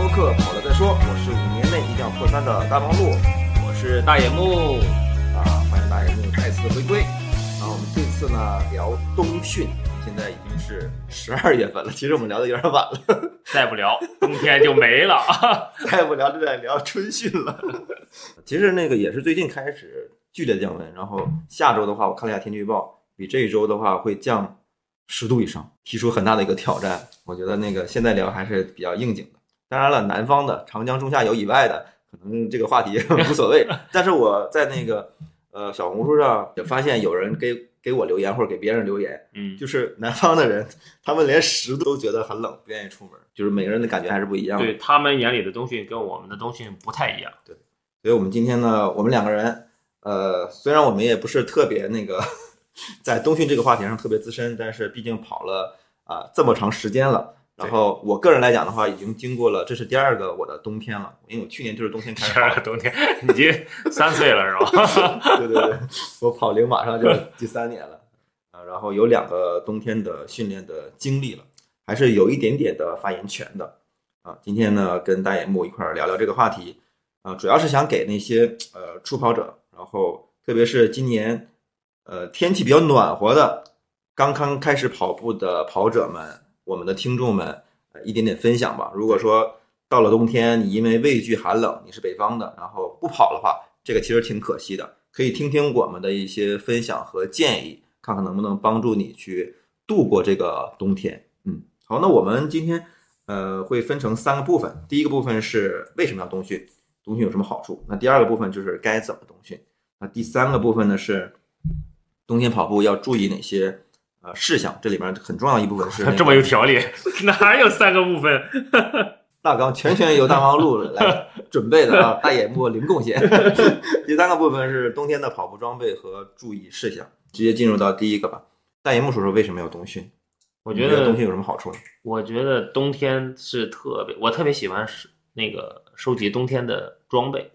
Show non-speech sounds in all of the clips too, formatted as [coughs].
播客跑了再说，我是五年内一定要破三的大王路我是大野木，啊，欢迎大家又再次回归。然后我们这次呢聊冬训，现在已经是十二月份了，其实我们聊的有点晚了，[laughs] 再不聊冬天就没了。[laughs] 再不聊就得聊春训了。其实那个也是最近开始剧烈降温，然后下周的话，我看了一下天气预报，比这一周的话会降十度以上，提出很大的一个挑战。我觉得那个现在聊还是比较应景的。当然了，南方的长江中下游以外的，可能这个话题 [laughs] 无所谓。[laughs] 但是我在那个呃小红书上也发现有人给给我留言或者给别人留言，嗯，就是南方的人，他们连十度都觉得很冷，不愿意出门，就是每个人的感觉还是不一样的。对他们眼里的冬训跟我们的冬训不太一样。对所以我们今天呢，我们两个人，呃，虽然我们也不是特别那个 [laughs] 在冬训这个话题上特别资深，但是毕竟跑了啊、这么长时间了。然后我个人来讲的话，已经经过了，这是第二个我的冬天了，因为我去年就是冬天开始 [laughs] 第二个冬天，你已经三岁了是吧？[laughs] 对对对，我跑龄马上就第三年了啊，然后有两个冬天的训练的经历了，还是有一点点的发言权的啊。今天呢，跟大眼木一块儿聊聊这个话题啊，主要是想给那些呃初跑者，然后特别是今年呃天气比较暖和的，刚刚开始跑步的跑者们，我们的听众们，呃一点点分享吧。如果说到了冬天，你因为畏惧寒冷，你是北方的，然后不跑的话，这个其实挺可惜的。可以听听我们的一些分享和建议，看看能不能帮助你去度过这个冬天。嗯，好，那我们今天呃会分成三个部分，第一个部分是为什么要冬训，冬训有什么好处？那第二个部分就是该怎么冬训，那第三个部分呢是冬天跑步要注意哪些呃事项，这里边很重要一部分是、那个 [laughs] 这么有条理，哪有三个部分？[laughs] 大纲全权由大王路来准备的啊，大野木零贡献。[laughs] 第三个部分是冬天的跑步装备和注意事项，直接进入到第一个吧。大野木说说为什么要冬训？我觉得冬训有什么好处呢？我觉得冬天是特别，我特别喜欢是那个收集冬天的装备，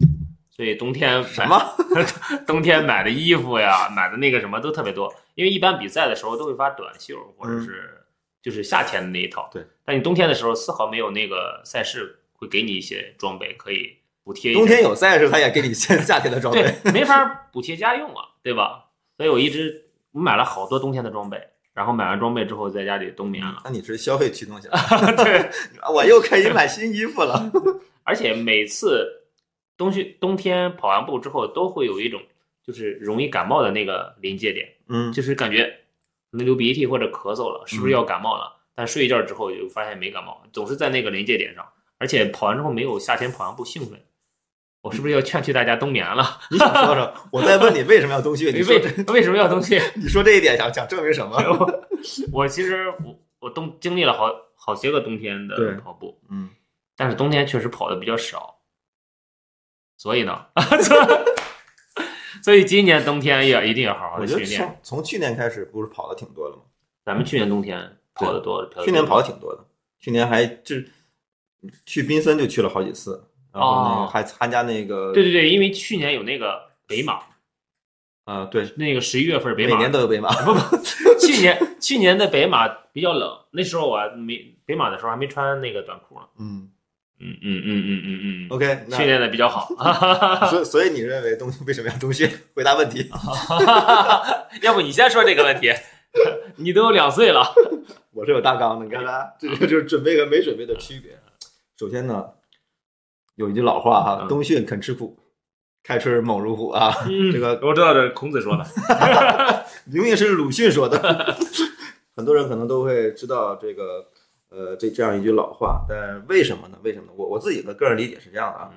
所以冬天买什么？[laughs] 冬天买的衣服呀，买的那个什么都特别多。因为一般比赛的时候都会发短袖或者是就是夏天的那一套，对。但你冬天的时候丝毫没有那个赛事会给你一些装备可以补贴。冬天有赛的时候，他也给你现 [laughs] 夏天的装备。对，没法补贴家用啊，对吧？所以我一直我买了好多冬天的装备，然后买完装备之后在家里冬眠了。那你是消费驱动型，[laughs] 对，我又可以买新衣服了。而且每次冬训冬天跑完步之后，都会有一种就是容易感冒的那个临界点，嗯，就是感觉可能流鼻涕或者咳嗽了，是不是要感冒了？但睡一觉之后就发现没感冒，总是在那个临界点上，而且跑完之后没有夏天跑完步兴奋。我是不是要劝退大家冬眠了？[laughs] 你想说说？我在问你为什么要冬训？你为为什么要冬训？你说这一点想想证明什么？[laughs] 我其实我我冬经历了好好些个冬天的跑步，嗯，但是冬天确实跑的比较少，所以呢，[laughs] 所以今年冬天也一定要好好的训练。从从去年开始不是跑的挺多的吗？咱们去年冬天跑的多，去年跑的挺多的，去年还就去宾森就去了好几次，然后那个哦还参加那个对对对，因为去年有那个北马，啊对，那个十一月份北马，每年都有北马，不不，[laughs] 去年去年的北马比较冷，那时候我还没北马的时候还没穿那个短裤呢。嗯嗯嗯嗯嗯嗯嗯，，OK，训练的比较好。[laughs] 所以所以你认为冬为什么要冬训？回答问题。要不你先说这个问题，[laughs] 你都有两岁了。我是有大纲的，你看看，这个就是准备和没准备的区别。首先呢，有一句老话哈，嗯冬训肯吃苦，开春猛如虎啊。嗯这个我知道这是孔子说的。[laughs] 明明是鲁迅说的，很多人可能都会知道这个呃这这样一句老话，但为什么呢？为什么呢？我我自己的个人理解是这样的啊，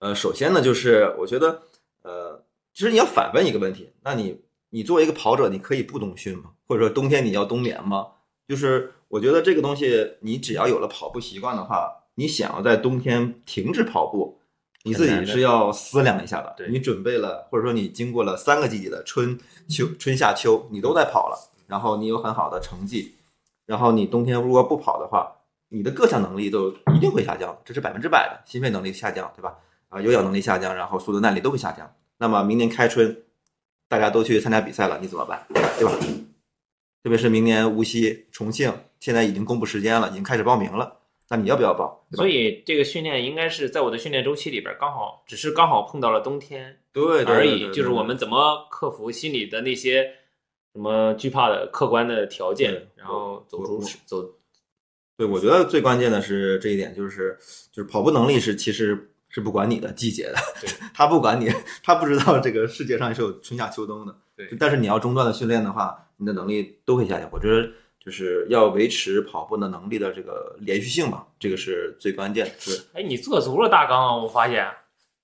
呃，首先呢，就是我觉得呃，其实你要反问一个问题，那你你作为一个跑者，你可以不冬训吗？或者说冬天你要冬眠吗？就是我觉得这个东西，你只要有了跑步习惯的话，你想要在冬天停止跑步，你自己是要思量一下的。对你准备了，或者说你经过了三个季节的春秋、春夏秋，你都在跑了，然后你有很好的成绩，然后你冬天如果不跑的话，你的各项能力都一定会下降，这是百分之百的，心肺能力下降，对吧？啊，有氧能力下降，然后速度耐力都会下降。那么明年开春，大家都去参加比赛了，你怎么办？对吧？特别是明年无锡、重庆现在已经公布时间了，已经开始报名了。那你要不要报？所以这个训练应该是在我的训练周期里边，刚好只是刚好碰到了冬天对对而已，就是我们怎么克服心里的那些什么惧怕的客观的条件，然后走出我走对，我觉得最关键的是这一点，就是就是跑步能力是其实是不管你的季节的对，他不管你，他不知道这个世界上是有春夏秋冬的。对但是你要中断的训练的话，你的能力都会下降。我觉得就是要维持跑步的能力的这个连续性嘛，这个是最关键的。是哎，你做足了大纲啊！我发现，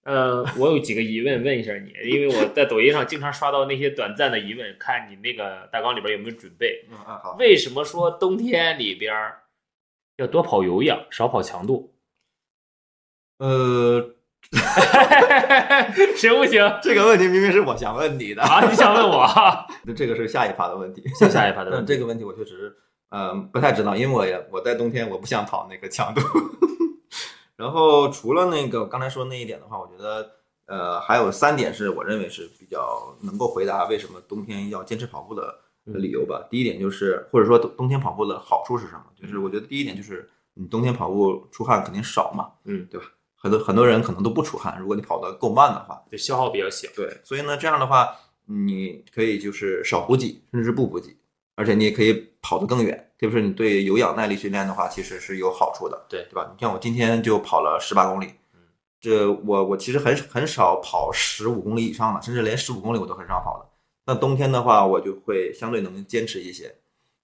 呃，我有几个疑问问一下你，因为我在抖音上经常刷到那些短暂的疑问，看你那个大纲里边有没有准备。嗯嗯好，为什么说冬天里边儿要多跑有氧，少跑强度？呃，[laughs] 行不行？这个问题明明是我想问你的，啊，你想问我？那 [laughs] 这个是下一趴的问题。下下一趴的问题。这个问题我确实呃不太知道，因为我也我在冬天我不想跑那个强度。然后除了那个刚才说那一点的话，我觉得呃还有三点是我认为是比较能够回答为什么冬天要坚持跑步的理由吧。第一点就是或者说冬冬天跑步的好处是什么？就是我觉得第一点就是你冬天跑步出汗肯定少嘛，嗯，对吧？很多很多人可能都不出汗，如果你跑得够慢的话，就消耗比较小。对，所以呢，这样的话，你可以就是少补给，甚至是不补给，而且你也可以跑得更远。特别是你对有氧耐力训练的话，其实是有好处的，对对吧？你像我今天就跑了十八公里，这我我其实很很少跑十五公里以上的，甚至连十五公里我都很少跑的。那冬天的话，我就会相对能坚持一些，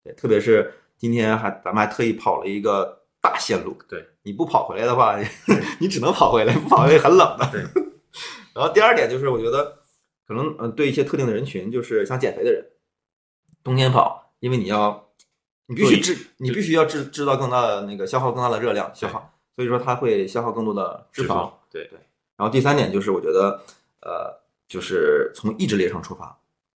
对，特别是今天还咱们还特意跑了一个大线路，对，你不跑回来的话，[laughs] 你只能跑回来，不跑回来很冷的。对。[laughs] 然后第二点就是，我觉得可能嗯，对一些特定的人群，就是想减肥的人，冬天跑，因为你要你必须制，你必须要制制造更大的那个消耗更大的热量消耗，所以说它会消耗更多的脂肪。对对然后第三点就是，我觉得呃，就是从意志力上出发，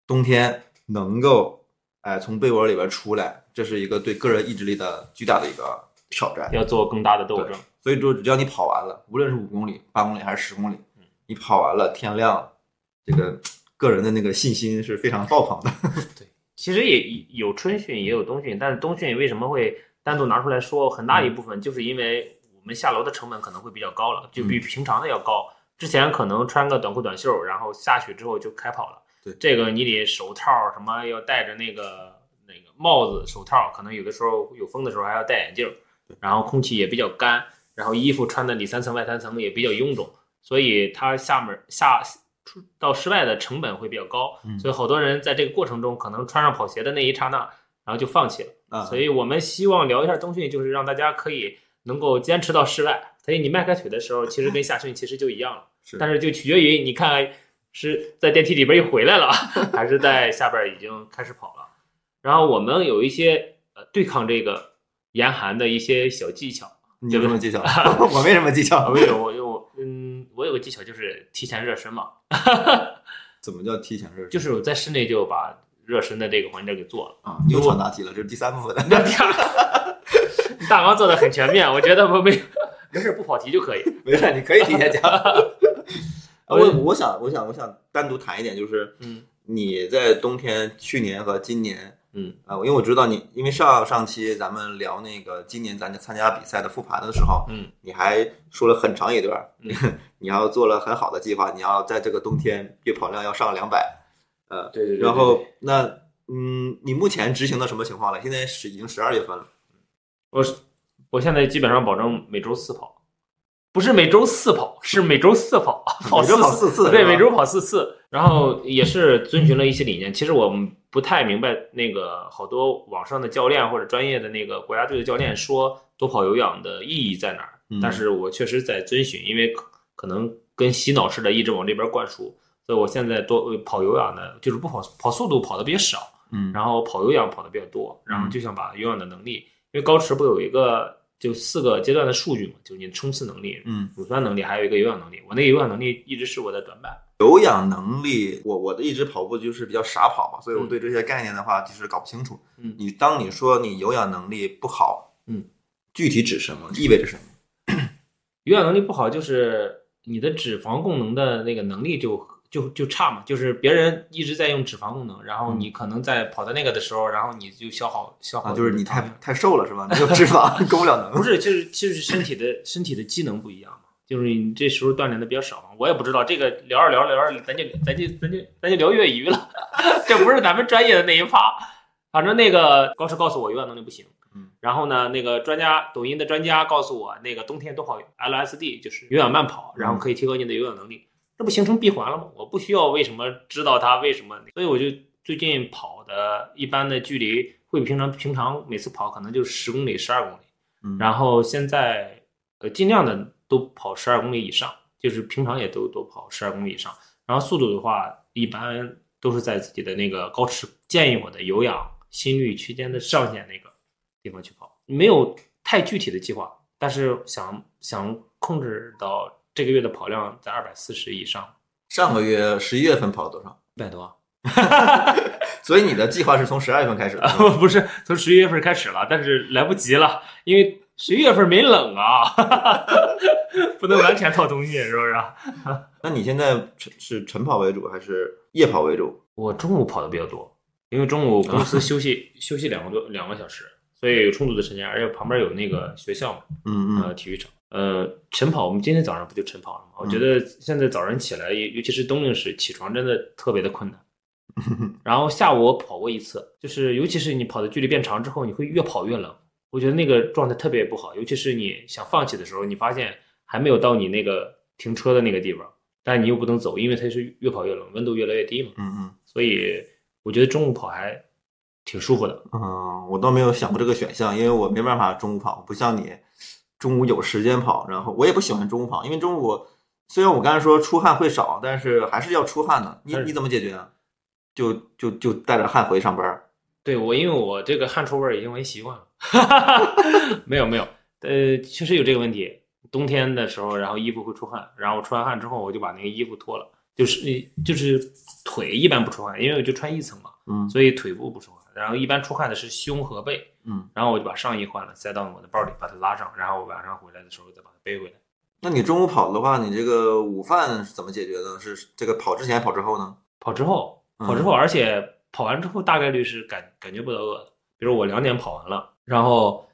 冬天能够哎、从被窝里边出来，这是一个对个人意志力的巨大的一个挑战。要做更大的斗争。所以说，只要你跑完了，无论是五公里、八公里还是十公里嗯，你跑完了，天亮，这个 [tsk] 个人的那个信心是非常爆棚的。其实也有春训，也有冬训，但是冬训为什么会单独拿出来说？很大一部分就是因为我们下楼的成本可能会比较高了，就比平常的要高。之前可能穿个短裤短袖，然后下去之后就开跑了。对这个你得手套什么要戴着那个那个帽子、手套，可能有的时候有风的时候还要戴眼镜儿，然后空气也比较干，然后衣服穿的里三层外三层也比较臃肿，所以它下面下出到室外的成本会比较高，嗯所以好多人在这个过程中可能穿上跑鞋的那一刹那，然后就放弃了。啊，所以我们希望聊一下冬训，就是让大家可以能够坚持到室外。所以你迈开腿的时候，其实跟夏训其实就一样了，[laughs] 是但是就取决于你看是在电梯里边又回来了，[laughs] 还是在下边已经开始跑了。然后我们有一些呃对抗这个严寒的一些小技巧。你有什么技巧？[laughs] 我没什么技巧。我有我有嗯，我有个技巧就是提前热身嘛，[laughs] 怎么叫提前热身？就是我在室内就把热身的这个环节给做了。啊，你又闯大题了，这是第三部分。那第二，大纲做的很全面，我觉得我没 [laughs] 没事不跑题就可以。[laughs] 没事，你可以提前讲。我我想我想我想单独谈一点，就是嗯你在冬天去年和今年嗯。啊、因为我知道你，因为上上期咱们聊那个今年咱参加比赛的复盘的时候，嗯，你还说了很长一段，嗯。[laughs] 你要做了很好的计划，你要在这个冬天月跑量要上两百，呃，对对对。然后那嗯，你目前执行的什么情况了？现在是已经十二月份了，我是我现在基本上保证每周四跑，不是每周四跑，是每周四跑，[laughs] 跑每周跑四四次，对，每周跑四次，然后也是遵循了一些理念。其实我们不太明白那个好多网上的教练或者专业的那个国家队的教练说多跑有氧的意义在哪儿，嗯。但是我确实在遵循，因为可可能跟洗脑似的一直往这边灌输，所以我现在多跑有氧的，就是不跑跑速度跑的比较少，嗯。然后跑有氧跑的比较多，然后就想把有氧的能力，因为高驰不有一个就四个阶段的数据嘛，就是你的冲刺能力、嗯，乳酸能力，还有一个有氧能力。我那个有氧能力一直是我的短板。有氧能力，我我的一直跑步就是比较傻跑嘛，所以我嗯对这些概念的话，就是搞不清楚。嗯你当你说你有氧能力不好，嗯，具体指什么？意味着什么？有氧能力不好，就是你的脂肪供能的那个能力就就就差嘛，就是别人一直在用脂肪功能，然后嗯你可能在跑到那个的时候，然后你就消耗消耗啊，就是你太太瘦了是吧？没有脂肪，[laughs] 供不了能。不是，就是就是身体的身体的机能不一样嘛，就是你这时候锻炼的比较少嘛。我也不知道这个聊着聊着聊着，咱就咱就咱就咱就聊业余了，[laughs] 这不是咱们专业的那一趴。反正那个高师告诉我有氧能力不行，嗯，然后呢，那个专家抖音的专家告诉我，那个冬天多跑 LSD 就是有氧慢跑，然后可以提高你的有氧能力，这不形成闭环了吗？我不需要为什么知道它为什么，所以我就最近跑的一般的距离会比平常平常每次跑可能就十公里、十二公里。嗯然后现在呃尽量的都跑十二公里以上，就是平常也都都跑十二公里以上。然后速度的话，一般都是在自己的那个高持建议我的有氧心率区间的上限那个地方去跑，没有太具体的计划，但是想想控制到这个月的跑量在二百四十以上，上个月十一月份跑了多少？一百多。[laughs] 所以你的计划是从十二月份开始的。啊，[laughs] 不是从十一月份开始了，但是来不及了，因为十一月份没冷啊，[laughs] 不能完全套东西，是不是？那你现在是晨跑为主还是夜跑为主？我中午跑的比较多，因为中午公司休息、休息两个多两个小时，所以有充足的时间，而且旁边有那个学校嘛，嗯呃，体育场。呃，晨跑，我们今天早上不就晨跑了吗？我觉得现在早上起来，尤尤其是冬令时，起床真的特别的困难。[laughs] 然后下午我跑过一次，就是尤其是你跑的距离变长之后，你会越跑越冷，我觉得那个状态特别不好。尤其是你想放弃的时候，你发现还没有到你那个停车的那个地方，但你又不能走，因为它是越跑越冷，温度越来越低嘛。嗯嗯所以我觉得中午跑还挺舒服的。嗯，我倒没有想过这个选项，因为我没办法中午跑，不像你中午有时间跑，然后我也不喜欢中午跑，因为中午虽然我刚才说出汗会少，但是还是要出汗的。你你怎么解决啊？就就就带着汗回去上班？对我，因为我这个汗臭味儿已经闻习惯了。[laughs] 没有没有，呃，确实有这个问题。冬天的时候，然后衣服会出汗，然后出完汗之后，我就把那个衣服脱了，就是就是腿一般不出汗，因为我就穿一层嘛，嗯所以腿部不出汗。然后一般出汗的是胸和背，嗯，然后我就把上衣换了，塞到我的包里，把它拉上，然后晚上回来的时候再把它背回来。那你中午跑的话，你这个午饭是怎么解决呢？是这个跑之前跑之后呢？跑之后，嗯跑之后，而且跑完之后大概率是感感觉不到饿的。比如我两点跑完了，然后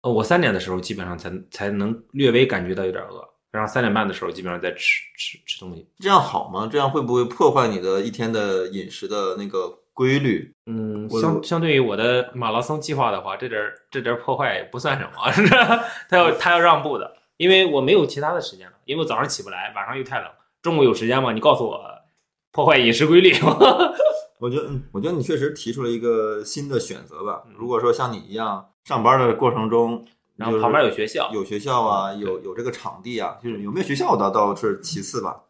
呃我三点的时候基本上才才能略微感觉到有点饿，然后三点半的时候基本上在吃吃吃东西。这样好吗？这样会不会破坏你的一天的饮食的那个规律？嗯，相相对于我的马拉松计划的话，这点儿这点儿破坏也不算什么？[laughs] 他要他要让步的，因为我没有其他的时间了，因为我早上起不来，晚上又太冷，中午有时间吗？你告诉我破坏饮食规律。[laughs] 我觉得，嗯我觉得你确实提出了一个新的选择吧嗯。如果说像你一样上班的过程中，然后旁边有学校，有学校啊，嗯有有这个场地啊，就是有没有学校倒倒是其次吧。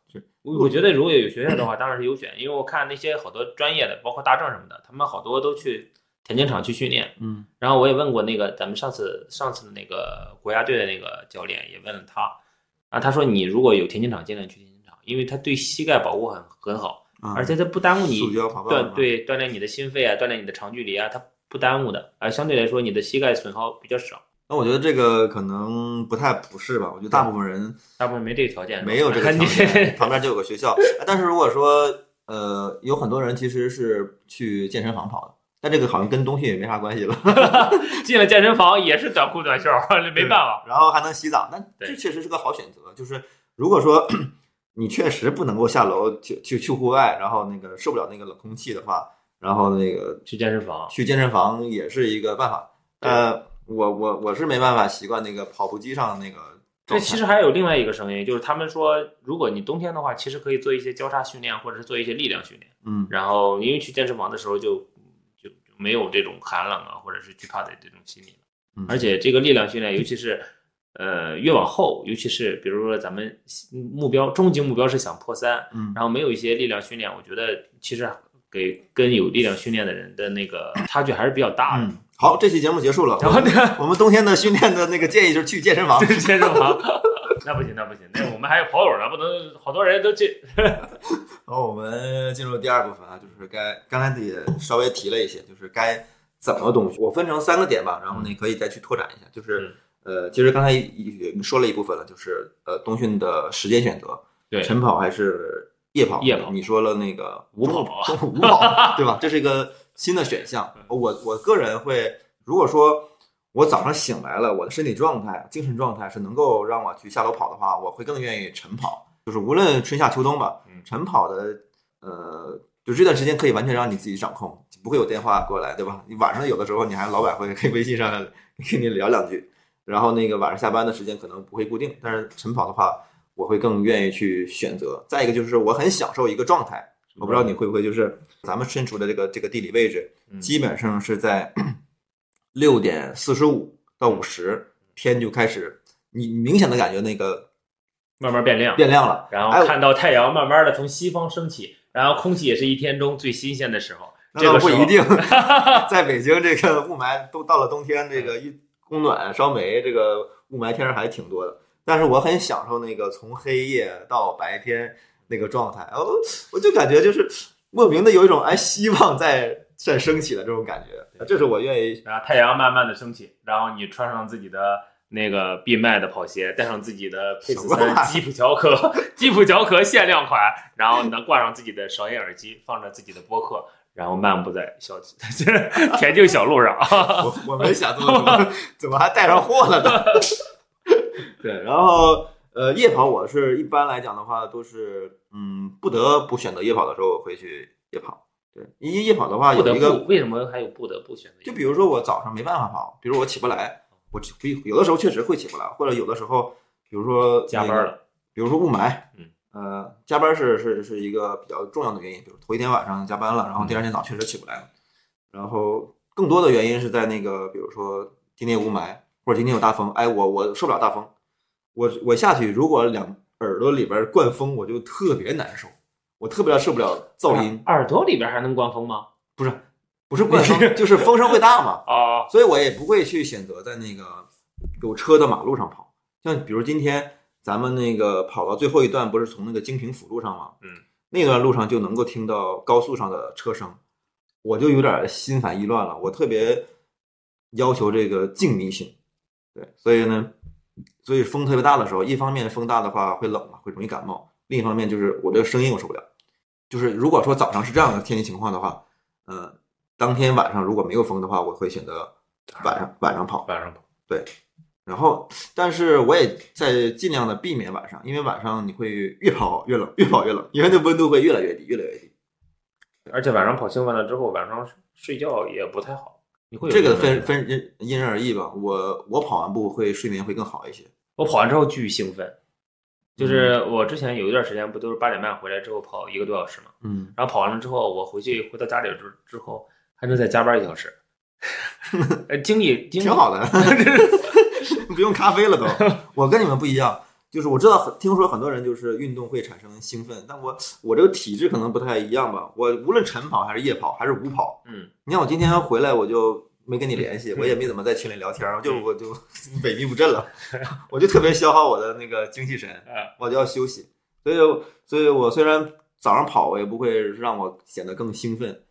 是我我觉得如果有学校的话，当然是优选，因为我看那些好多专业的，包括大正什么的，他们好多都去田径场去训练。嗯然后我也问过那个咱们上次上次的那个国家队的那个教练，也问了他，啊，他说你如果有田径场，尽量去田径场，因为他对膝盖保护很很好，啊，而且他不耽误你对锻炼你的心肺啊，锻炼你的长距离啊，他不耽误的，而相对来说你的膝盖损耗比较少，那我觉得这个可能不太不是吧。我觉得大部分人大部分没这个条件，没有这个条件，[laughs] 旁边就有个学校。但是如果说呃，有很多人其实是去健身房跑的，但这个好像跟冬训也没啥关系了。[laughs] 进了健身房也是短裤短袖，没办法。然后还能洗澡，那这确实是个好选择。就是如果说你确实不能够下楼去去去户外，然后那个受不了那个冷空气的话，然后那个去健身房，去健身房也是一个办法。呃，我我我是没办法习惯那个跑步机上那个这。其实还有另外一个声音，就是他们说，如果你冬天的话，其实可以做一些交叉训练，或者是做一些力量训练。嗯然后因为去健身房的时候就就就没有这种寒冷啊，或者是惧怕的这种心理了。嗯，而且这个力量训练，尤其是呃越往后，尤其是比如说咱们目标终极目标是想破三，嗯然后没有一些力量训练，我觉得其实给跟有力量训练的人的那个 [clears throat] 差距还是比较大的。嗯，好，这期节目结束了。然后呢，我们冬天的训练的那个建议就是去健身房。[laughs] 去健身房，[laughs] 那不行，那不行，那我们还有跑友呢，不能好多人都去。[laughs] 然后我们进入第二部分啊，就是该刚才也稍微提了一些，就是该怎么冬训。我分成三个点吧，然后你可以再去拓展一下。就是呃，其实刚才说了一部分了，就是呃冬训的时间选择，对晨跑还是夜跑，夜跑你说了那个午跑中午午跑，[laughs] [laughs] 对吧？这是一个新的选项。我我个人会，如果说我早上醒来了，我的身体状态、精神状态是能够让我去下楼跑的话，我会更愿意晨跑。就是无论春夏秋冬吧，嗯晨跑的呃，就这段时间可以完全让你自己掌控，不会有电话过来，对吧？你晚上有的时候你还老板会可以微信上 [laughs] 跟你聊两句，然后那个晚上下班的时间可能不会固定，但是晨跑的话，我会更愿意去选择。再一个就是我很享受一个状态，我不知道你会不会，就是咱们身处的这个这个地理位置，嗯基本上是在 [clears throat] 六点四十五到五十，天就开始，你明显的感觉那个慢慢变亮，变亮了。然哎后看到太阳慢慢的从西方升起，然后空气也是一天中最新鲜的时候。那这个不一定，[laughs] 在北京这个雾霾都到了冬天，这个一供暖烧煤，这个雾霾天儿还挺多的。但是我很享受那个从黑夜到白天那个状态，哦，我就感觉就是莫名的有一种哎希望在在升起的这种感觉，这是我愿意然后太阳慢慢的升起，然后你穿上自己的那个必卖的跑鞋，带上自己的佩斯什么玩意儿森吉普乔克吉普乔克限量款，然后呢挂上自己的韶音耳机，放着自己的播客，然后漫步在小 [laughs] 田径小路上。我我没想这么多，怎么还带上货了呢？[laughs] 对，然后呃，夜跑我是一般来讲的话，都是嗯不得不选择夜跑的时候，我会去夜跑。对，因为夜跑的话有一个不，为什么还有不得不选择？就比如说我早上没办法跑，比如我起不来，我只有的时候确实会起不来，或者有的时候，比如说那个加班了，比如说雾霾，嗯，呃，加班是是是一个比较重要的原因，比如头一天晚上加班了，然后第二天早确实起不来了，然后更多的原因是在那个，比如说今天有雾霾，或者今天有大风，哎，我我受不了大风，我我下去如果两耳朵里边灌风，我就特别难受，我特别受不了噪音，耳朵里边还能灌风吗？不是不是灌风，就是风声会大嘛，[laughs] 啊，所以我也不会去选择在那个有车的马路上跑。像比如今天咱们那个跑到最后一段，不是从那个京平辅路上吗？嗯，那段路上就能够听到高速上的车声，我就有点心烦意乱了。我特别要求这个静谧性，对，所以呢，所以风特别大的时候，一方面风大的话会冷嘛，会容易感冒；另一方面就是我这个声音我受不了。就是如果说早上是这样的天气情况的话，呃，当天晚上如果没有风的话，我会选择晚上晚上跑。晚上跑。对然后，但是我也在尽量的避免晚上，因为晚上你会越跑越冷，越跑越冷，因为那温度会越来越低，越来越低。而且晚上跑兴奋了之后，晚上睡觉也不太好。你会有这个分分因因人而异吧。我我跑完步会睡眠会更好一些。我跑完之后巨兴奋，就是嗯我之前有一段时间不都是八点半回来之后跑一个多小时嘛，嗯，然后跑完了之后，我回去回到家里之之后还能再加班一小时，[laughs] 呃，精力挺好的，[laughs] 不用咖啡了都。我跟你们不一样，就是我知道很听说很多人就是运动会产生兴奋，但我我这个体质可能不太一样吧。我无论晨跑还是夜跑还是午跑，嗯，你看我今天回来我就没跟你联系，我也没怎么在群里聊天，我就我就萎靡不振了，[laughs] 我就特别消耗我的那个精气神，啊，我就要休息。所以，所以我虽然早上跑，我也不会让我显得更兴奋。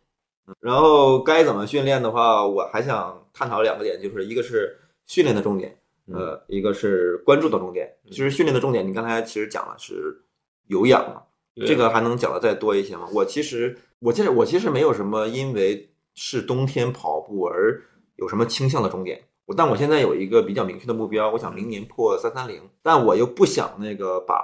然后该怎么训练的话，我还想探讨两个点，就是一个是训练的重点，呃，一个是关注的重点。其实训练的重点，你刚才其实讲了是有氧嘛，这个还能讲的再多一些吗？我其实我其实我其实没有什么因为是冬天跑步而有什么倾向的终点。我但我现在有一个比较明确的目标，我想明年破三三零，但我又不想那个把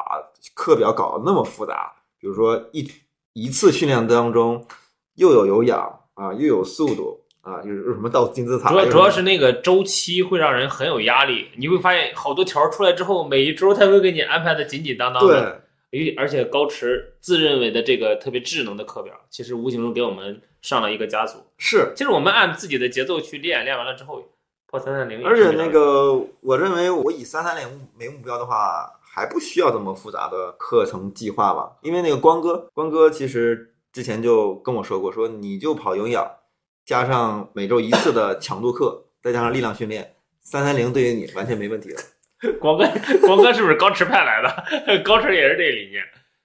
课表搞得那么复杂，比如说一一次训练当中又有有氧啊，又有速度啊，又有什么到金字塔，主要主要是那个周期会让人很有压力，你会发现好多条出来之后，每一周他会给你安排的紧紧当当的。对，因而且高驰自认为的这个特别智能的课表，其实无形中给我们上了一个枷锁。是其实我们按自己的节奏去练，练完了之后破三三零。而且那个，我认为我以三三零为目标的话，还不需要这么复杂的课程计划吧？因为那个光哥，光哥其实之前就跟我说过，说你就跑有氧，加上每周一次的强度课，再加上力量训练，三三零对于你完全没问题了。[laughs] 光哥，光哥是不是高驰派来的？[laughs] 高驰也是这个理念。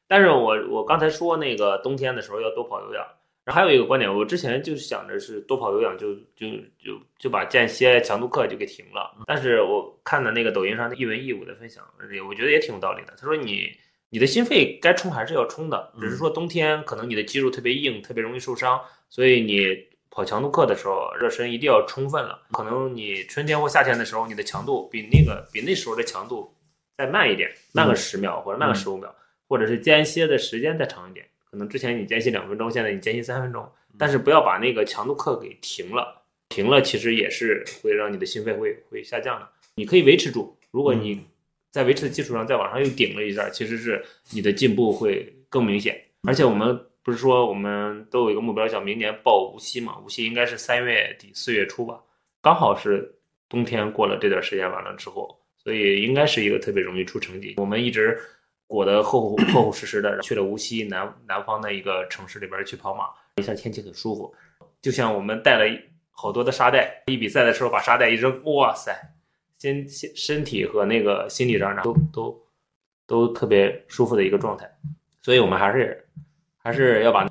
但是我我刚才说那个冬天的时候要多跑有氧，然后还有一个观点，我之前就想着是多跑有氧就就就就把间歇强度课就给停了。但是我看的那个抖音上的一文一武的分享，我觉得也挺有道理的。他说你你的心肺该冲还是要冲的，只是嗯说冬天可能你的肌肉特别硬，特别容易受伤，所以你跑强度课的时候，热身一定要充分了。可能你春天或夏天的时候，你的强度比那个比那时候的强度再慢一点，慢个嗯十秒或者慢个嗯十五秒，或者是间歇的时间再长一点。可能之前你间歇两分钟，现在你间歇三分钟，但是不要把那个强度课给停了。停了其实也是会让你的心肺会会下降的。你可以维持住，如果你在维持的基础上再往上又顶了一下，其实是你的进步会更明显。而且我们不是说我们都有一个目标，叫明年报无锡嘛？无锡应该是三月底四月初吧，刚好是冬天过了这段时间完了之后，所以应该是一个特别容易出成绩。我们一直裹得厚厚厚厚实实的，去了无锡南南方的一个城市里边去跑马，一下天气很舒服，就像我们带了好多的沙袋，一比赛的时候把沙袋一扔，哇塞！身身体和那个心理上都都都特别舒服的一个状态，所以我们还是还是要把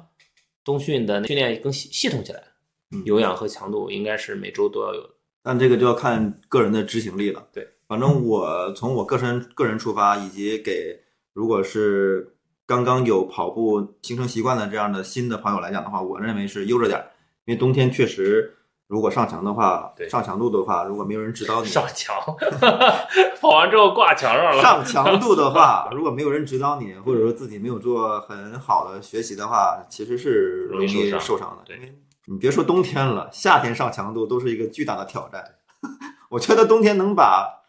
冬训的训练更系系统起来嗯，有氧和强度应该是每周都要有的。但这个就要看个人的执行力了。对，反正我从我个人个人出发，以及给如果是刚刚有跑步形成习惯的这样的新的朋友来讲的话，我认为是悠着点儿，因为冬天确实如果上墙的话，对上强度的话，如果没有人指导你，上墙，[laughs] 跑完之后挂墙上了。上强度的话，[laughs] 如果没有人指导你，或者说自己没有做很好的学习的话，其实是容易受伤的。对因为你别说冬天了，夏天上强度都是一个巨大的挑战。[laughs] 我觉得冬天能把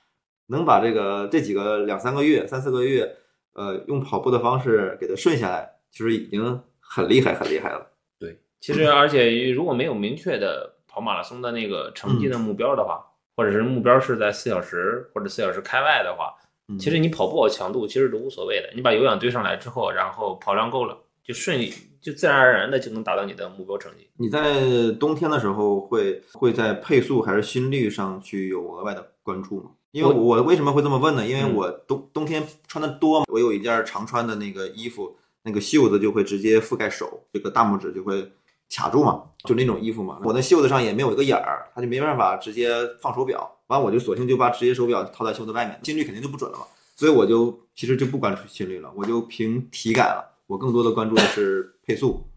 能把这个这几个两三个月、三四个月，呃，用跑步的方式给它顺下来，其实已经很厉害、很厉害了。对，其实而且如果没有明确的跑马拉松的那个成绩的目标的话，或者是目标是在四小时或者四小时开外的话，嗯其实你跑步强度其实都无所谓的，你把有氧堆上来之后，然后跑量够了，就顺利就自然而然的就能达到你的目标成绩。你在冬天的时候会会在配速还是心率上去有额外的关注吗？因为我为什么会这么问呢？因为嗯我冬冬天穿的多，我有一件常穿的那个衣服，那个袖子就会直接覆盖手，这个大拇指就会卡住嘛，就那种衣服嘛。我那袖子上也没有一个眼儿，它就没办法直接放手表。完，我就索性就把职业手表套在袖子外面，心率肯定就不准了嘛。所以我就其实就不关注心率了，我就凭体感了。我更多的关注的是配速。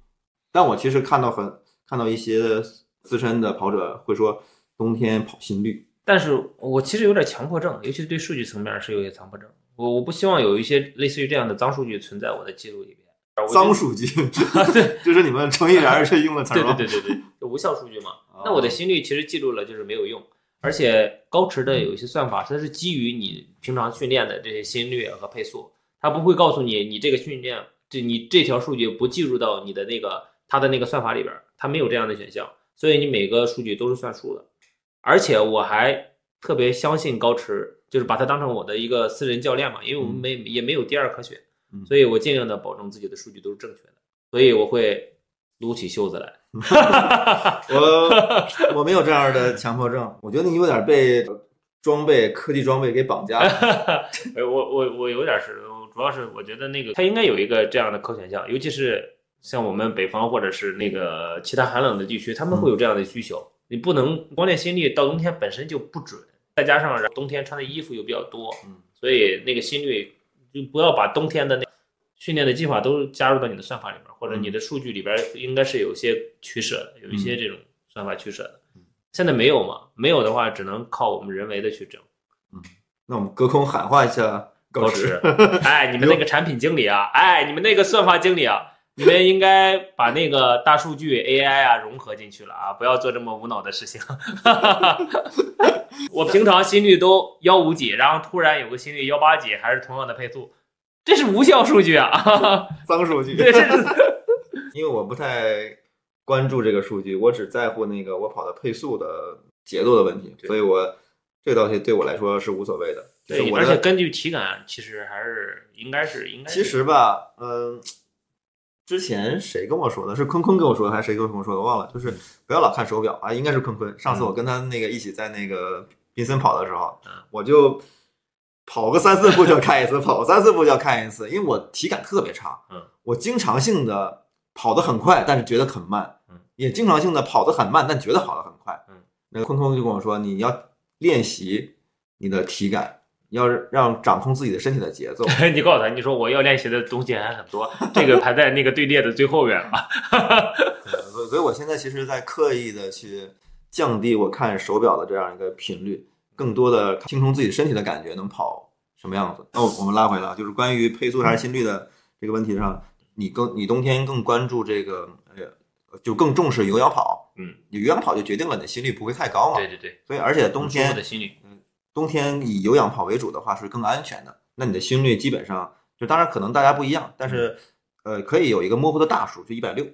但我其实看到很看到一些资深的跑者会说，冬天跑心率，但是我其实有点强迫症，尤其是对数据层面是有些强迫症。我我不希望有一些类似于这样的脏数据存在我的记录里边。我脏数据，[laughs] 对，[laughs] 就是你们程序员是用的词儿对吗？对对对对，就无效数据嘛。哦那我的心率其实记录了就是没有用，而且高驰的有一些算法，它是基于你平常训练的这些心率和配速，它不会告诉你你这个训练，这你这条数据不计入到你的那个它的那个算法里边，它没有这样的选项，所以你每个数据都是算数的。而且我还特别相信高驰，就是把它当成我的一个私人教练嘛，因为我们没也没有第二可选嗯，所以我尽量的保证自己的数据都是正确的，所以我会撸起袖子来。[laughs] 我我没有这样的强迫症，我觉得你有点被装备科技装备给绑架了。[laughs] 呃，我我我有点是，主要是我觉得那个它应该有一个这样的可选项，尤其是像我们北方或者是那个其他寒冷的地区，他们会有这样的需求。你不能光练心率，到冬天本身就不准，再加上冬天穿的衣服又比较多，嗯，所以那个心率就不要把冬天的那训练的计划都加入到你的算法里面，或者你的数据里边应该是有些取舍的，有一些这种算法取舍的嗯。现在没有嘛？没有的话，只能靠我们人为的去整。嗯那我们隔空喊话一下高驰，，哎，你们那个产品经理啊，哎，你们那个算法经理啊，你们应该把那个大数据 AI 啊融合进去了啊，不要做这么无脑的事情。[laughs] 我平常心率都幺五几，然后突然有个心率幺八几，还是同样的配速，这是无效数据啊！脏数据。对，这是因为我不太关注这个数据，我只在乎那个我跑的配速的节奏的问题，所以我这个东西对我来说是无所谓的。对，我而且根据体感，其实还是应该是应该是。其实吧，嗯、之前谁跟我说的？是坤坤跟我说的，还是谁跟我说的？忘了。就是不要老看手表啊，应该是坤坤。上次我跟他那个一起在那个宾森跑的时候嗯，我就跑个三四步就要看一次，跑个三四步就要看一次，因为我体感特别差。嗯，我经常性的跑得很快，但是觉得很慢。嗯，也经常性的跑得很慢，但觉得跑得很快。嗯，那个坤坤就跟我说，你要练习你的体感，要让掌控自己的身体的节奏。[laughs] 你告诉他，你说我要练习的东西还很多，这个排在那个队列的最后边了。[laughs] 所以，所以我现在其实在刻意的去降低我看手表的这样一个频率，更多的听从自己身体的感觉，能跑什么样子。那我们拉回来，就是关于配速还是心率的这个问题上，你更你冬天更关注这个，呃，就更重视有氧跑。嗯，你有氧跑就决定了你的心率不会太高嘛。对对对，所以而且冬天的心率，冬天以有氧跑为主的话是更安全的。那你的心率基本上就当然可能大家不一样，但是呃可以有一个模糊的大数，就一百六，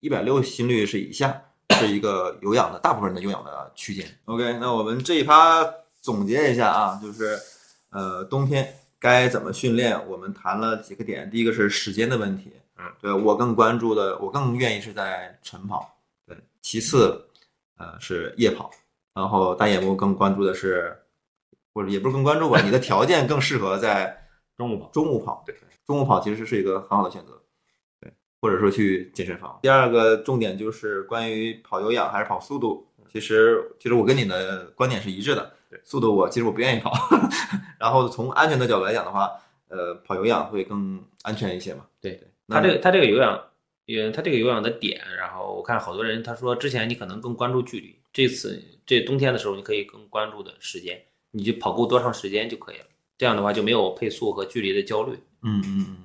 一百六心率是以下是一个有氧的大部分人的有氧的区间。OK，那我们这一趴总结一下啊，就是呃冬天该怎么训练，我们谈了几个点。第一个是时间的问题，嗯，对我更关注的，我更愿意是在晨跑。对，其次呃是夜跑，然后大野木更关注的是。或者也不是更关注吧，你的条件更适合在 [laughs] 中午跑。中午跑，对，中午跑其实是一个很好的选择，对，或者说去健身房。第二个重点就是关于跑有氧还是跑速度，其实其实我跟你的观点是一致的，对，速度我其实我不愿意跑，[laughs] 然后从安全的角度来讲的话，呃，跑有氧会更安全一些嘛。对对，他这个他这个有氧，也，他这个有氧的点，然后我看好多人他说之前你可能更关注距离，这次这冬天的时候你可以更关注的时间。你就跑够多长时间就可以了，这样的话就没有配速和距离的焦虑。嗯嗯嗯。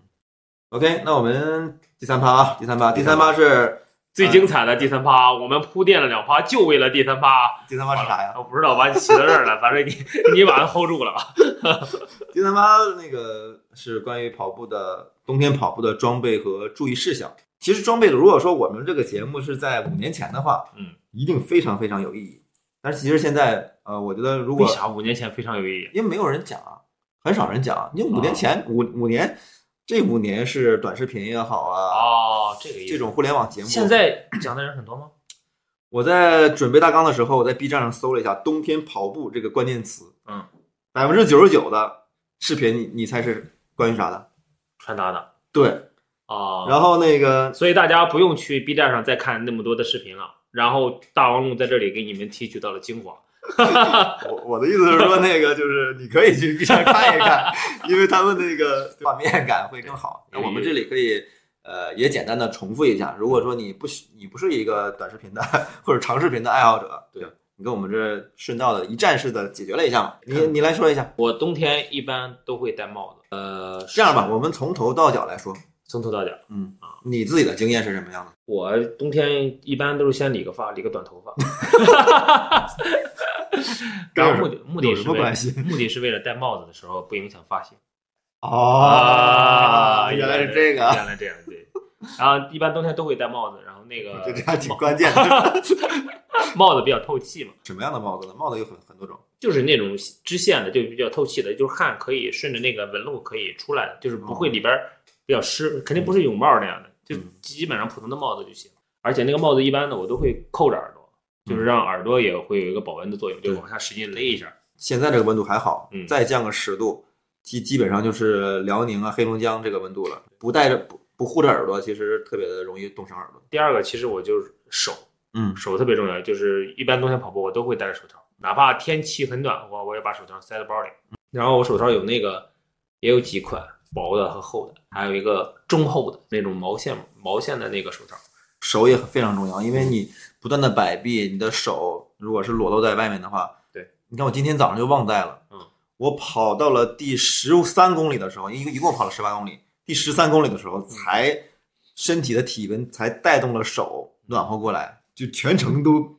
OK，那我们第三趴啊，第三趴，第三趴是最精彩的第三趴，我们铺垫了两趴，就为了第三趴。第三趴是啥呀？我不知道，把你写到这儿了，反正你你把它 hold 住了吧。[laughs] 第三趴那个是关于跑步的冬天跑步的装备和注意事项。其实装备，如果说我们这个节目是在五年前的话，嗯，一定非常非常有意义。但是其实现在。呃，我觉得如果为啥五年前非常有意义？因为没有人讲啊，很少人讲。你五年前五五年，这五年是短视频也好啊，哦，这个这种互联网节目，现在 [coughs] 讲的人很多吗？我在准备大纲的时候，我在 B 站上搜了一下“冬天跑步”这个关键词，嗯，百分之九十九的视频，你你猜是关于啥的？穿搭的。对，哦，然后那个，所以大家不用去 B 站上再看那么多的视频了，然后大王路在这里给你们提取到了精华。[laughs] 我我的意思是说，那个就是你可以去 B 站看一看，因为他们那个画面感会更好。那我们这里可以呃也简单的重复一下，如果说你不你不是一个短视频的或者长视频的爱好者，对你跟我们这顺道的一站式的解决了一下嘛？你你来说一下。我冬天一般都会戴帽子。呃，这样吧，我们从头到脚来说，从头到脚。嗯啊，你自己的经验是什么样的？我冬天一般都是先理个发，理个短头发。[laughs] 然后目的目的是为 [laughs] 目的是为了戴帽子的时候不影响发型。[laughs] 哦，原来是这个，原来这样对。然后一般冬天都会戴帽子，然后那个这还挺关键的。帽子比较透气嘛。什么样的帽子呢？帽子有很很多种，就是那种织线的，就比较透气的，就是汗可以顺着那个纹路可以出来的，就是不会里边比较湿，肯定不是泳帽那样的，就基本上普通的帽子就行。而且那个帽子一般的我都会扣着耳朵。就是让耳朵也会有一个保温的作用，就往下使劲勒一下。现在这个温度还好，嗯，再降个十度，基基本上就是辽宁啊、黑龙江这个温度了。不戴着不不护着耳朵，其实特别的容易冻伤耳朵。第二个，其实我就是手，嗯，手特别重要。就是一般冬天跑步，我都会戴着手套，哪怕天气很暖和，我也把手套塞在包里。然后我手套有那个，也有几款薄的和厚的，还有一个中厚的那种毛线毛线的那个手套。手也非常重要，因为你。不断的摆臂，你的手如果是裸露在外面的话，对，你看我今天早上就忘带了，嗯，我跑到了第十三公里的时候，一一共跑了十八公里，第十三公里的时候才身体的体温才带动了手暖和过来，就全程都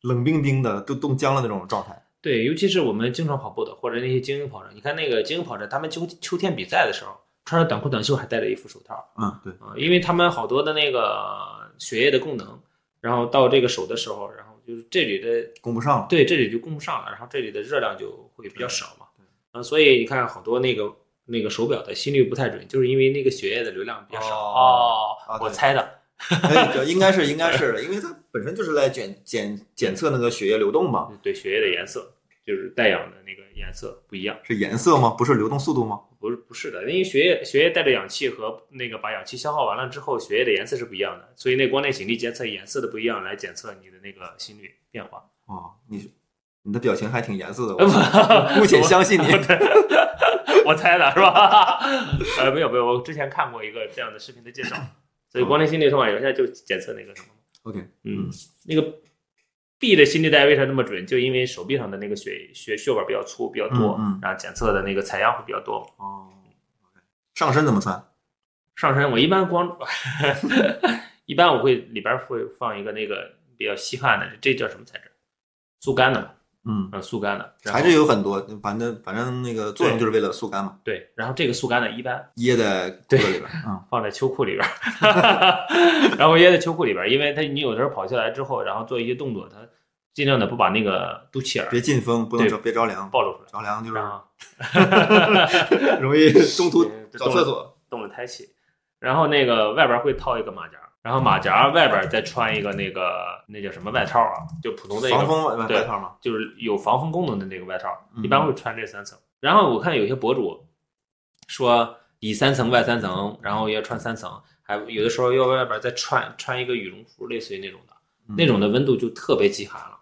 冷冰冰的，都冻僵了那种状态。对，尤其是我们经常跑步的或者那些精英跑者，你看那个精英跑者，他们秋秋天比赛的时候穿着短裤短袖还戴着一副手套，嗯，对，啊，因为他们好多的那个血液的供能。然后到这个手的时候，然后就是这里的供不上了，对，这里就供不上了，然后这里的热量就会比较少嘛。嗯，所以你看好多那个那个手表的心率不太准，就是因为那个血液的流量比较少。哦，我猜的，应该是应该是的，因为它本身就是来检检检测那个血液流动嘛。对，血液的颜色就是带氧的那个颜色不一样。是颜色吗？不是流动速度吗？不是不是的，因为血液血液带着氧气和那个把氧气消耗完了之后，血液的颜色是不一样的，所以那光电显力监测颜色的不一样来检测你的那个心率变化。哦，你你的表情还挺严肃的，我姑且 [laughs] 相信你。[laughs] 我猜的是吧？[laughs] 呃，没有没有，我之前看过一个这样的视频的介绍，所以光电心率通话现在就检测那个什么。OK，嗯，那个 B 的心率带为啥那么准？就因为手臂上的那个血血血管比较粗比较多，嗯嗯然后检测的那个采样会比较多。哦，上身怎么穿？上身我一般光，[laughs] 一般我会里边会放一个那个比较吸汗的，这叫什么材质？速干的嘛，嗯，嗯，速干的。还是有很多，反正反正那个作用就是为了速干嘛，对，然后这个速干的一般掖在裤子里边。嗯，[laughs] 放在秋裤里边儿，[laughs] 然后掖在秋裤里边儿，因为它你有的时候跑下来之后，然后做一些动作，它尽量的不把那个肚脐眼儿别进风，不能别着凉，暴露出来，着凉就是然后 [laughs] 容易中途找厕所。动了胎气，然后那个外边会套一个马甲，然后马甲外边再穿一个那个那叫什么外套啊？就普通的一个防风外外套嘛。就是有防风功能的那个外套，嗯一般会穿这三层。然后我看有些博主说里三层外三层，然后要穿三层，还有的时候要外边再穿穿一个羽绒服，类似于那种的，嗯那种的温度就特别极寒了。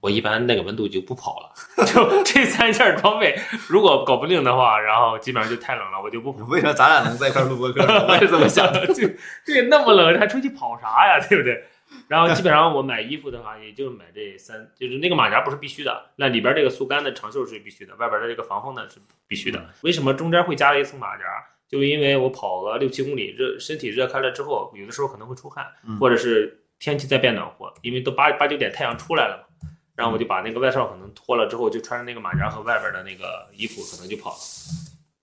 我一般那个温度就不跑了，[laughs] 就这三件装备，如果搞不定的话，然后基本上就太冷了，我就不跑。[laughs] 为啥咱俩能在一块儿录播客？[laughs] 我也是这么想的。就对，那么冷还出去跑啥呀？对不对？然后基本上我买衣服的话，也就买这三，就是那个马甲不是必须的，那里边这个速干的长袖是必须的，外边的这个防风的是必须的。为什么中间会加了一层马甲？就因为我跑个六七公里，热身体热开了之后，有的时候可能会出汗，嗯或者是天气在变暖和，因为都八八九点太阳出来了嘛。然后我就把那个外套可能脱了之后，就穿着那个马甲和外边的那个衣服，可能就跑了。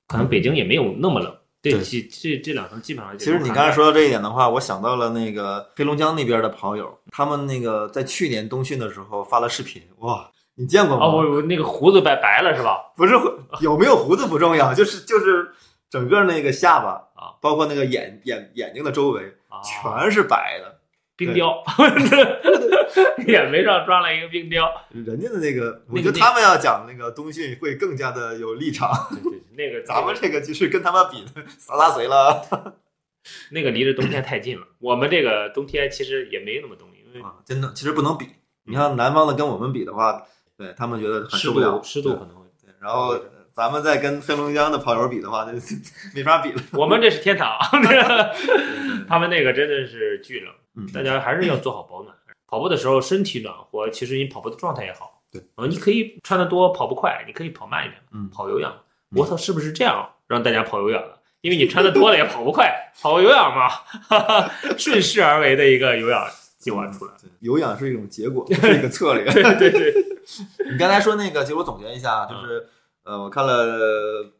可能北京也没有那么冷，这对这这这两层基本上其实你刚才说到这一点的话，我想到了那个黑龙江那边的跑友，他们那个在去年冬训的时候发了视频，哇，你见过吗？哦，我我那个胡子白白了是吧？[laughs] 不是有没有胡子不重要，就是就是整个那个下巴啊，包括那个眼眼眼睛的周围啊，全是白的。冰雕，[laughs] 眼眉上抓了一个冰雕。人家的那个，我觉得他们要讲那个冬训会更加的有立场。对对，那个 [laughs] 咱们这个就是跟他们比的，洒洒水了 [laughs] 那个离着冬天太近了。我们这个冬天其实也没那么冻，因为啊！真的，其实不能比。你像南方的跟我们比的话，对他们觉得很受不了度，湿度可能会。对然后咱们再跟黑龙江的跑友比的话，那没法比了。我们这是天堂，他们那个真的是巨冷。嗯，大家还是要做好保暖。跑步的时候身体暖和，其实你跑步的状态也好。对，啊，你可以穿的多，跑不快，你可以跑慢一点，嗯跑有氧。我操，是不是这样让大家跑有氧的？因为你穿的多了也跑不快，跑有氧嘛，哈哈，顺势而为的一个有氧计划出来。对有氧是一种结果，不是一个策略。对对对，你刚才说那个，其实我总结一下，就是呃，我看了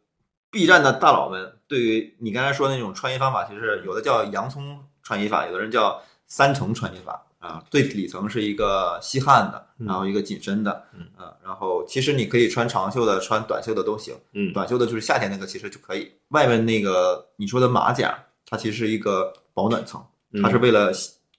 B 站的大佬们对于你刚才说的那种穿衣方法，其实有的叫洋葱穿衣法，有的人叫三层穿衣法啊。最底层是一个吸汗的，嗯然后一个紧身的，嗯啊，然后其实你可以穿长袖的，穿短袖的都行。嗯，短袖的就是夏天那个其实就可以。外面那个你说的马甲，它其实是一个保暖层，嗯它是为了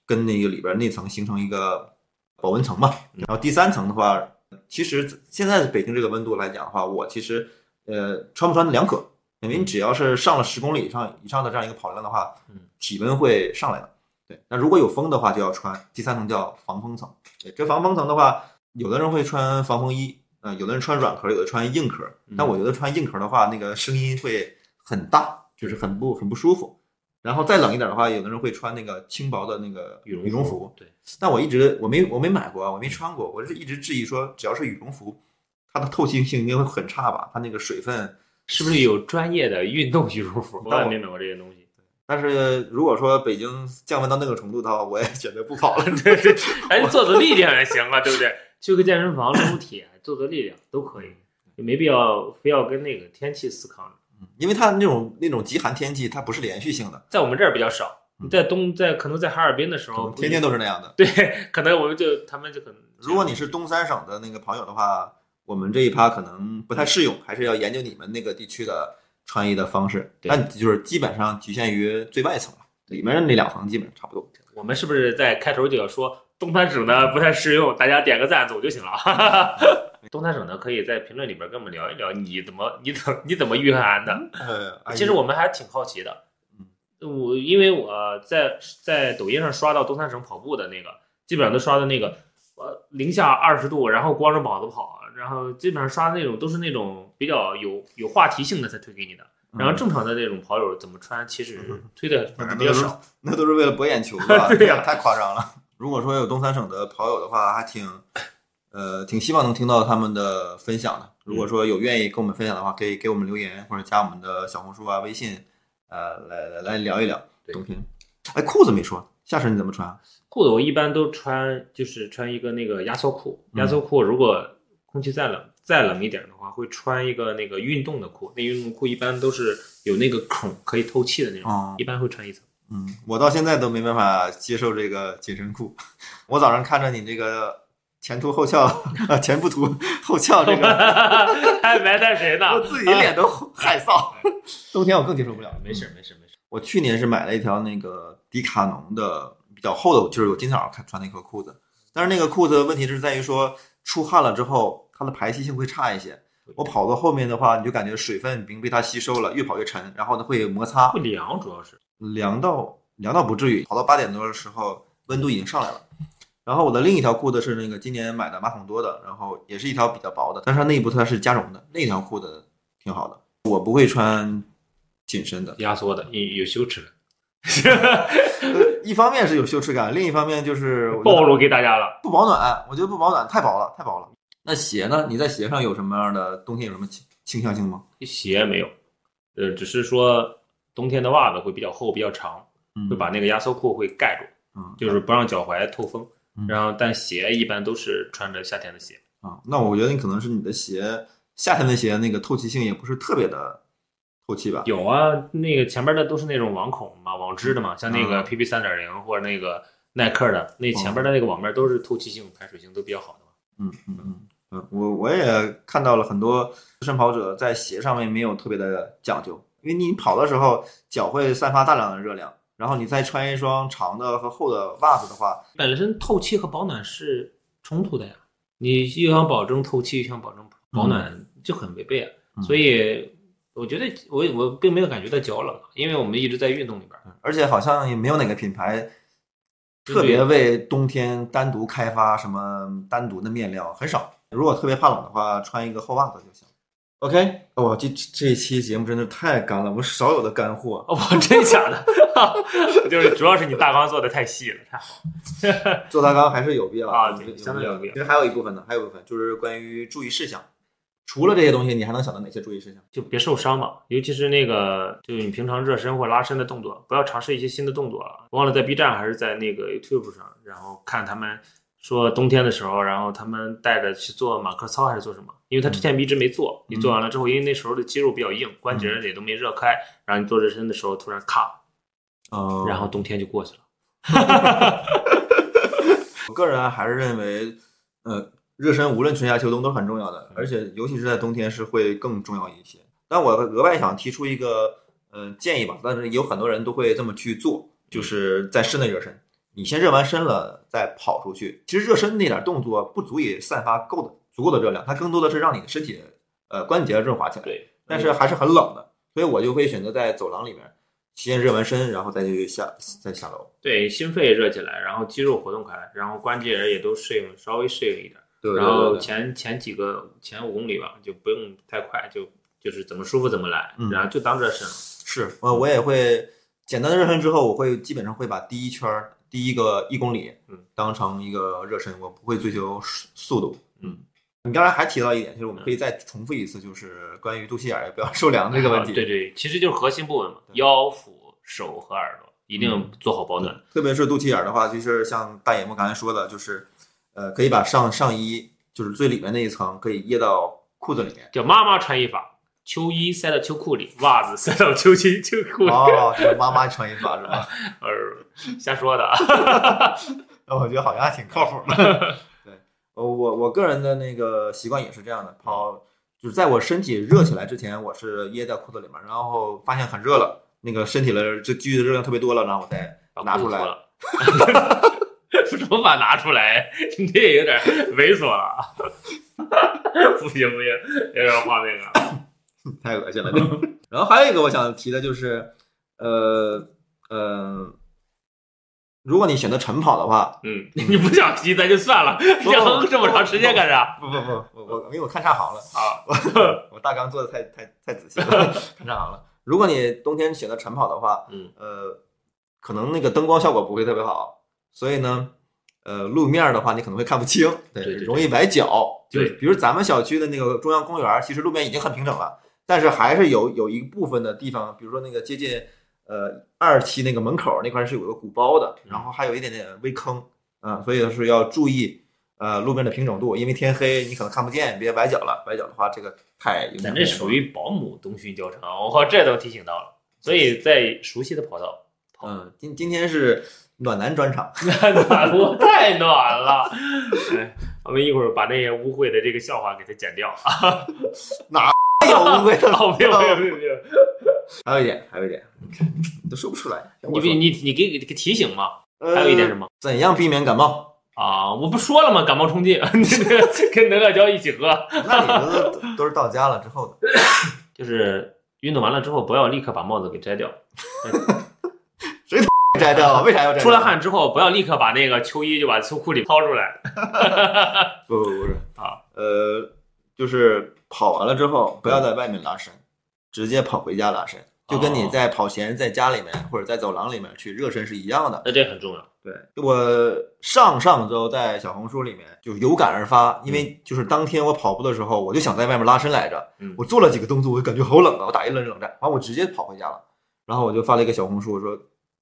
跟那个里边那层形成一个保温层嘛。嗯然后第三层的话，其实现在北京这个温度来讲的话，我其实呃穿不穿两可，因为你只要是上了十公里以上以上的这样一个跑量的话嗯，体温会上来的。对，那如果有风的话就要穿。第三层叫防风层。对，这防风层的话，有的人会穿防风衣，呃，有的人穿软壳，有的穿硬壳。嗯但我觉得穿硬壳的话，那个声音会很大，就是很不很不舒服。然后再冷一点的话，有的人会穿那个轻薄的那个羽绒羽绒服。对，但我一直我没我没买过，我没穿过，我是一直质疑说，只要是羽绒服，它的透气性应该会很差吧？它那个水分。是不是有专业的运动羽绒服？[laughs] 我也没买过这些东西。但是如果说北京降温到那个程度的话，我也选择不跑了。对对，哎，做做力量也行啊，对不对？去个健身房撸撸铁，做做力量都可以，也没必要非要跟那个天气死扛。因为它那种那种极寒天气，它不是连续性的，在我们这儿比较少，你在东在可能在哈尔滨的时候，天天都是那样的。对，可能我们就他们就可能，[laughs] 如果你是东三省的那个朋友的话，我们这一趴可能不太适用，还是要研究你们那个地区的穿衣的方式。对但就是基本上局限于最外层了，里面那两层基本上差不多。我们是不是在开头就要说东三省呢不太适用，大家点个赞走就行了。[laughs] 东三省呢可以在评论里边跟我们聊一聊，你怎么你怎你怎么御寒的？呃，其实我们还挺好奇的，我因为我在在抖音上刷到东三省跑步的那个，基本上都刷的那个，呃，零下二十度，然后光着膀子跑，然后基本上刷的那种都是那种比较有有话题性的才推给你的。然后正常的那种跑友怎么穿，其实推的反正比较少。那都是为了博眼球 [laughs] 吧？对呀 [laughs] 太夸张了。如果说有东三省的跑友的话，还挺，呃，挺希望能听到他们的分享的。如果说有愿意跟我们分享的话，可以给我们留言或者加我们的小红书啊、微信，呃，来来来聊一聊冬天。哎，裤子没说，下身你怎么穿？裤子我一般都穿，就是穿一个那个压缩裤。嗯压缩裤如果空气再冷再冷一点的话，会穿一个那个运动的裤。那运动裤一般都是有那个孔可以透气的那种，哦一般会穿一层。嗯，我到现在都没办法接受这个紧身裤。[laughs] 我早上看着你这个前凸后翘，啊前不凸后翘这个，[laughs] 还埋汰谁呢？[laughs] 我自己脸都害臊。冬天我更接受不了。没事没事没事。我去年是买了一条那个迪卡侬的比较厚的，就是我今早上看穿那条裤子，但是那个裤子问题是在于说出汗了之后，它的排气性会差一些。我跑到后面的话，你就感觉水分已经被它吸收了，越跑越沉，然后呢会有摩擦，会凉，主要是凉到凉到不至于，跑到八点多的时候温度已经上来了。然后我的另一条裤子是那个今年买的马孔多的，然后也是一条比较薄的，但是它内部它是加绒的，那条裤子挺好的。我不会穿紧身的，压缩的，有有羞耻感，呃一方面是有羞耻感，另一方面就是暴露给大家了。不保暖，我觉得不保暖，太薄了，太薄了。那鞋呢？你在鞋上有什么样的冬天有什么倾倾向性吗？鞋没有，呃，只是说冬天的袜子会比较厚、比较长，嗯会把那个压缩裤会盖住，嗯就是不让脚踝透风嗯。然后，但鞋一般都是穿着夏天的鞋。啊，那我觉得你可能是你的鞋夏天的鞋那个透气性也不是特别的透气吧？有啊，那个前面的都是那种网孔嘛，网织的嘛，像那个嗯 PP 三点零或者那个耐克的，那前面的那个网面都是透气性、排水性都比较好的嘛。嗯嗯嗯嗯，我我也看到了很多资深跑者在鞋上面没有特别的讲究，因为你跑的时候脚会散发大量的热量，然后你再穿一双长的和厚的袜子的话，本身透气和保暖是冲突的呀，你又想保证透气，又想保证保暖，就很违背啊。嗯所以我觉得我我并没有感觉到脚冷，因为我们一直在运动里边。而且好像也没有哪个品牌特别为冬天单独开发什么单独的面料，很少。如果特别怕冷的话，穿一个厚袜子就行。OK，哇，这这一期节目真的太干了，我们少有的干货。哦，真假的？[laughs] 就是主要是你大纲做的太细了，太好了。[laughs] 做大纲还是有必要啊相当有必要其实还有一部分呢，还有一部分就是关于注意事项。除了这些东西，你还能想到哪些注意事项？就别受伤嘛，尤其是那个，就是你平常热身或拉伸的动作，不要尝试一些新的动作了。忘了在 B 站还是在那个 YouTube 上，然后看他们说冬天的时候，然后他们带着去做马克操还是做什么？因为他之前一直没做，你做完了之后，因为那时候的肌肉比较硬，关节也都没热开，然后你做热身的时候突然咔，嗯然后冬天就过去了。[laughs] 我个人还是认为，呃，热身无论春夏秋冬都是很重要的，而且尤其是在冬天是会更重要一些。但我额外想提出一个呃建议吧，但是有很多人都会这么去做，就是在室内热身，你先热完身了再跑出去。其实热身那点动作不足以散发够的足够的热量，它更多的是让你的身体呃关节润滑起来。对，但是还是很冷的，所以我就会选择在走廊里面先热完身，然后再去下再下楼。对，心肺热起来，然后肌肉活动开来，然后关节也都适应，稍微适应一点。对对然后前前几个前五公里吧，就不用太快，就就是怎么舒服怎么来，嗯然后就当热身了。是，我我也会简单的热身之后，我会基本上会把第一圈儿第一个一公里，嗯，当成一个热身，我不会追求速速度。嗯，你刚才还提到一点，就是我们可以再重复一次，就是关于肚脐眼儿不要受凉这个问题。啊对对，其实就是核心部位嘛，腰、腹、手和耳朵一定做好保暖。特别是肚脐眼儿的话，就是像大野木刚才说的，就是呃，可以把上上衣就是最里面那一层可以掖到裤子里面。叫妈妈穿衣法，秋衣塞到秋裤里，袜子 [laughs] 塞到秋衣秋裤里。哦，这是妈妈穿衣法是吧？[laughs] 呃，瞎说的。[laughs] 那我觉得好像还挺靠谱的。对，呃我我个人的那个习惯也是这样的，跑就是在我身体热起来之前，我是掖在裤子里面，然后发现很热了，那个身体的这积聚的热量特别多了，然后我再拿出来。了。什么把拿出来？你这也有点猥琐了。不行不行，有点画面感了。[laughs] 太恶心了。然后还有一个我想提的就是，呃呃，如果你选择晨跑的话，嗯，[laughs] 你不想提咱就算了，哼 [laughs] 这么长时间干啥？不不不，我我因为我看差行了，啊，我我大纲做的太太太仔细了，看差行了。如果你冬天选择晨跑的话，嗯，呃，可能那个灯光效果不会特别好，所以呢，呃，路面的话你可能会看不清，对对对容易崴脚。对就比如咱们小区的那个中央公园，其实路面已经很平整了，但是还是有有一部分的地方，比如说那个接近呃二期那个门口那块是有个鼓包的，然后还有一点点微坑啊、所以是要注意呃路面的平整度，因为天黑你可能看不见，别崴脚了，崴脚的话这个太咱这属于保姆冬训教程，我靠这都提醒到了，所以在熟悉的跑道跑，嗯，今今天是暖男专场，[laughs] 暖和太暖了。哎，我们一会儿把那些污秽的这个笑话给它剪掉啊！[laughs] 哎呦，乌龟的老，没有没有没有没有，还有一点，还有一点，你都说不出来。你你你你给给个提醒嘛？呃还有一点什么？怎样避免感冒？啊，我不说了吗？感冒冲剂，那 [laughs] 个跟能量胶一起喝，那你都都是到家了之后的。[coughs] 就是运动完了之后，不要立刻把帽子给摘掉。[laughs] 谁摘掉了，为啥要摘掉？出了汗之后，不要立刻把那个秋衣就把秋裤里掏出来。[laughs] 不不不是啊，呃，就是跑完了之后，不要在外面拉伸，直接跑回家拉伸，就跟你在跑前在家里面或者在走廊里面去热身是一样的。那这很重要。对。我上上周在小红书里面就有感而发，因为就是当天我跑步的时候，我就想在外面拉伸来着，嗯。我做了几个动作，我就感觉好冷啊，我打一轮冷战，完我直接跑回家了，然后我就发了一个小红书，我说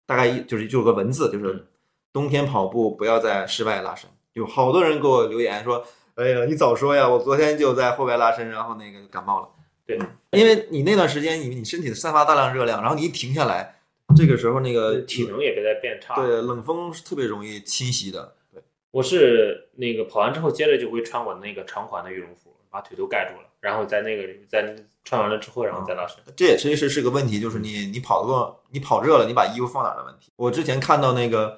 大概一就是就有个文字，就是嗯。冬天跑步不要在室外拉伸，有好多人给我留言说，哎呀你早说呀，我昨天就在户外拉伸，然后那个感冒了，对嗯，因为你那段时间你你身体散发大量热量，然后你一停下来，这个时候那个体能也别再变差。对冷风是特别容易侵袭的，对。我是那个跑完之后，接着就会穿我那个长款的羽绒服，把腿都盖住了，然后在那个在穿完了之后，然后再拉伸。这也其实是个问题，就是你你跑过你跑热了，你把衣服放哪的问题。我之前看到那个，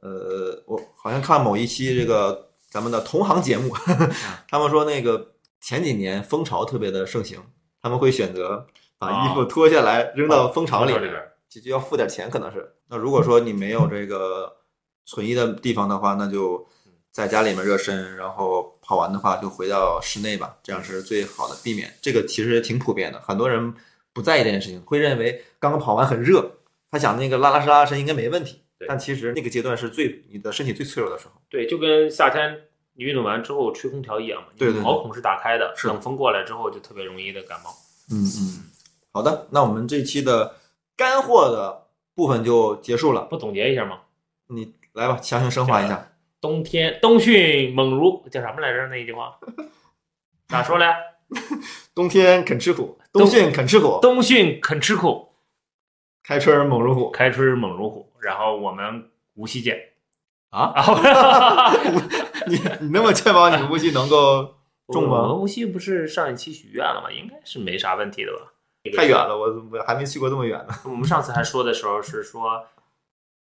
呃，我好像看某一期这个咱们的同行节目，[laughs] 他们说那个前几年蜂巢特别的盛行，他们会选择把衣服脱下来扔到蜂巢里面，里边。就就要付点钱，可能是。那如果说你没有这个存衣的地方的话，那就在家里面热身，然后跑完的话就回到室内吧，这样是最好的避免。这个其实挺普遍的，很多人不在意这件事情，会认为刚刚跑完很热，他想那个拉拉伸拉拉伸应该没问题对。但其实那个阶段是最你的身体最脆弱的时候。对，就跟夏天你运动完之后吹空调一样嘛，对对对毛孔是打开的，冷风过来之后就特别容易的感冒。嗯嗯，好的，那我们这期的干货的部分就结束了。不总结一下吗？你来吧，强行升华一下。冬天冬训猛如叫什么来着？那一句话咋说嘞？[laughs] 冬天肯吃苦，冬冬训肯吃苦，冬训肯吃苦，开春猛如虎。开春猛如虎。然后我们无锡见啊啊！[laughs] 你你那么确保你无锡能够中吗我？们无锡不是上一期许愿了吗？应该是没啥问题的吧？太远了，我我还没去过这么远呢。[laughs] 我们上次还说的时候是说，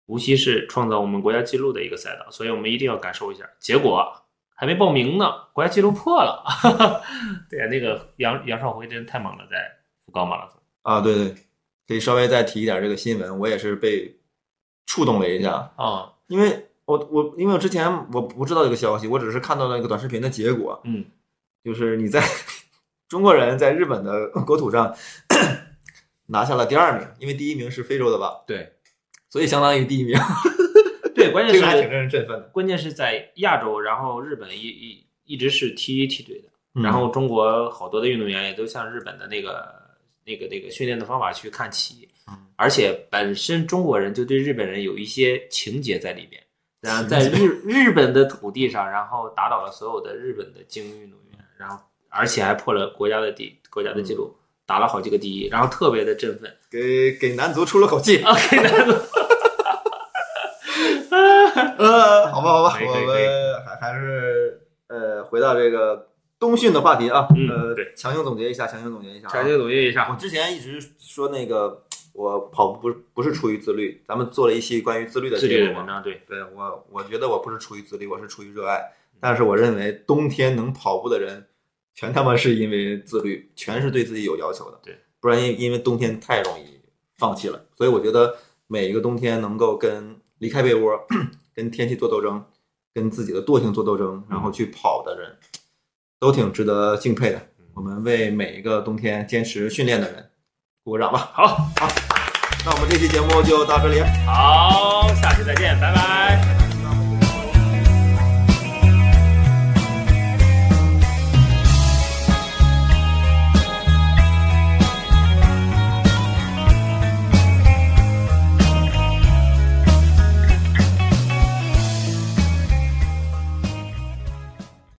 无锡是创造我们国家纪录的一个赛道，所以我们一定要感受一下。结果还没报名呢，国家纪录破了。[laughs] 对呀、那个杨杨少辉真太猛了，在福冈马拉松。啊，对对，可以稍微再提一点这个新闻，我也是被触动了一下，啊，因为我我因为我之前我不知道这个消息，我只是看到了一个短视频的结果，嗯，就是你在 [laughs] 中国人在日本的国土上 [coughs] 拿下了第二名，因为第一名是非洲的吧，对。所以相当于第一名，对，关 [laughs] 键这个还挺是让人振奋的。关键是在亚洲，然后日本一一一直是 T 一梯队的，嗯然后中国好多的运动员也都像日本的那个那个那个训练的方法去看齐嗯，而且本身中国人就对日本人有一些情结在里边，然后在日日本的土地上，然后打倒了所有的日本的精英运动员，然后而且还破了国家的第国家的记录，打了好几个第一，然后特别的振奋。给给男足出了口气。OK，那就呃，好吧，好吧，我们还还是呃回到这个冬训的话题啊。嗯呃，对，强行总结一下，强行总结一下、啊。强行总结一下，我之前一直说那个我跑步不是不是出于自律，咱们做了一期关于自律的自律节目嘛。的文章，对，对我，我觉得我不是出于自律，我是出于热爱。但是我认为冬天能跑步的人，全他妈是因为自律，全是对自己有要求的。对，不然因因为冬天太容易放弃了。所以我觉得每一个冬天能够跟离开被窝，[clears throat] 跟天气做斗争，跟自己的惰性做斗争，然后去跑的人，都挺值得敬佩的。我们为每一个冬天坚持训练的人鼓掌吧。好好，那我们这期节目就到这里。好，下期再见，拜拜。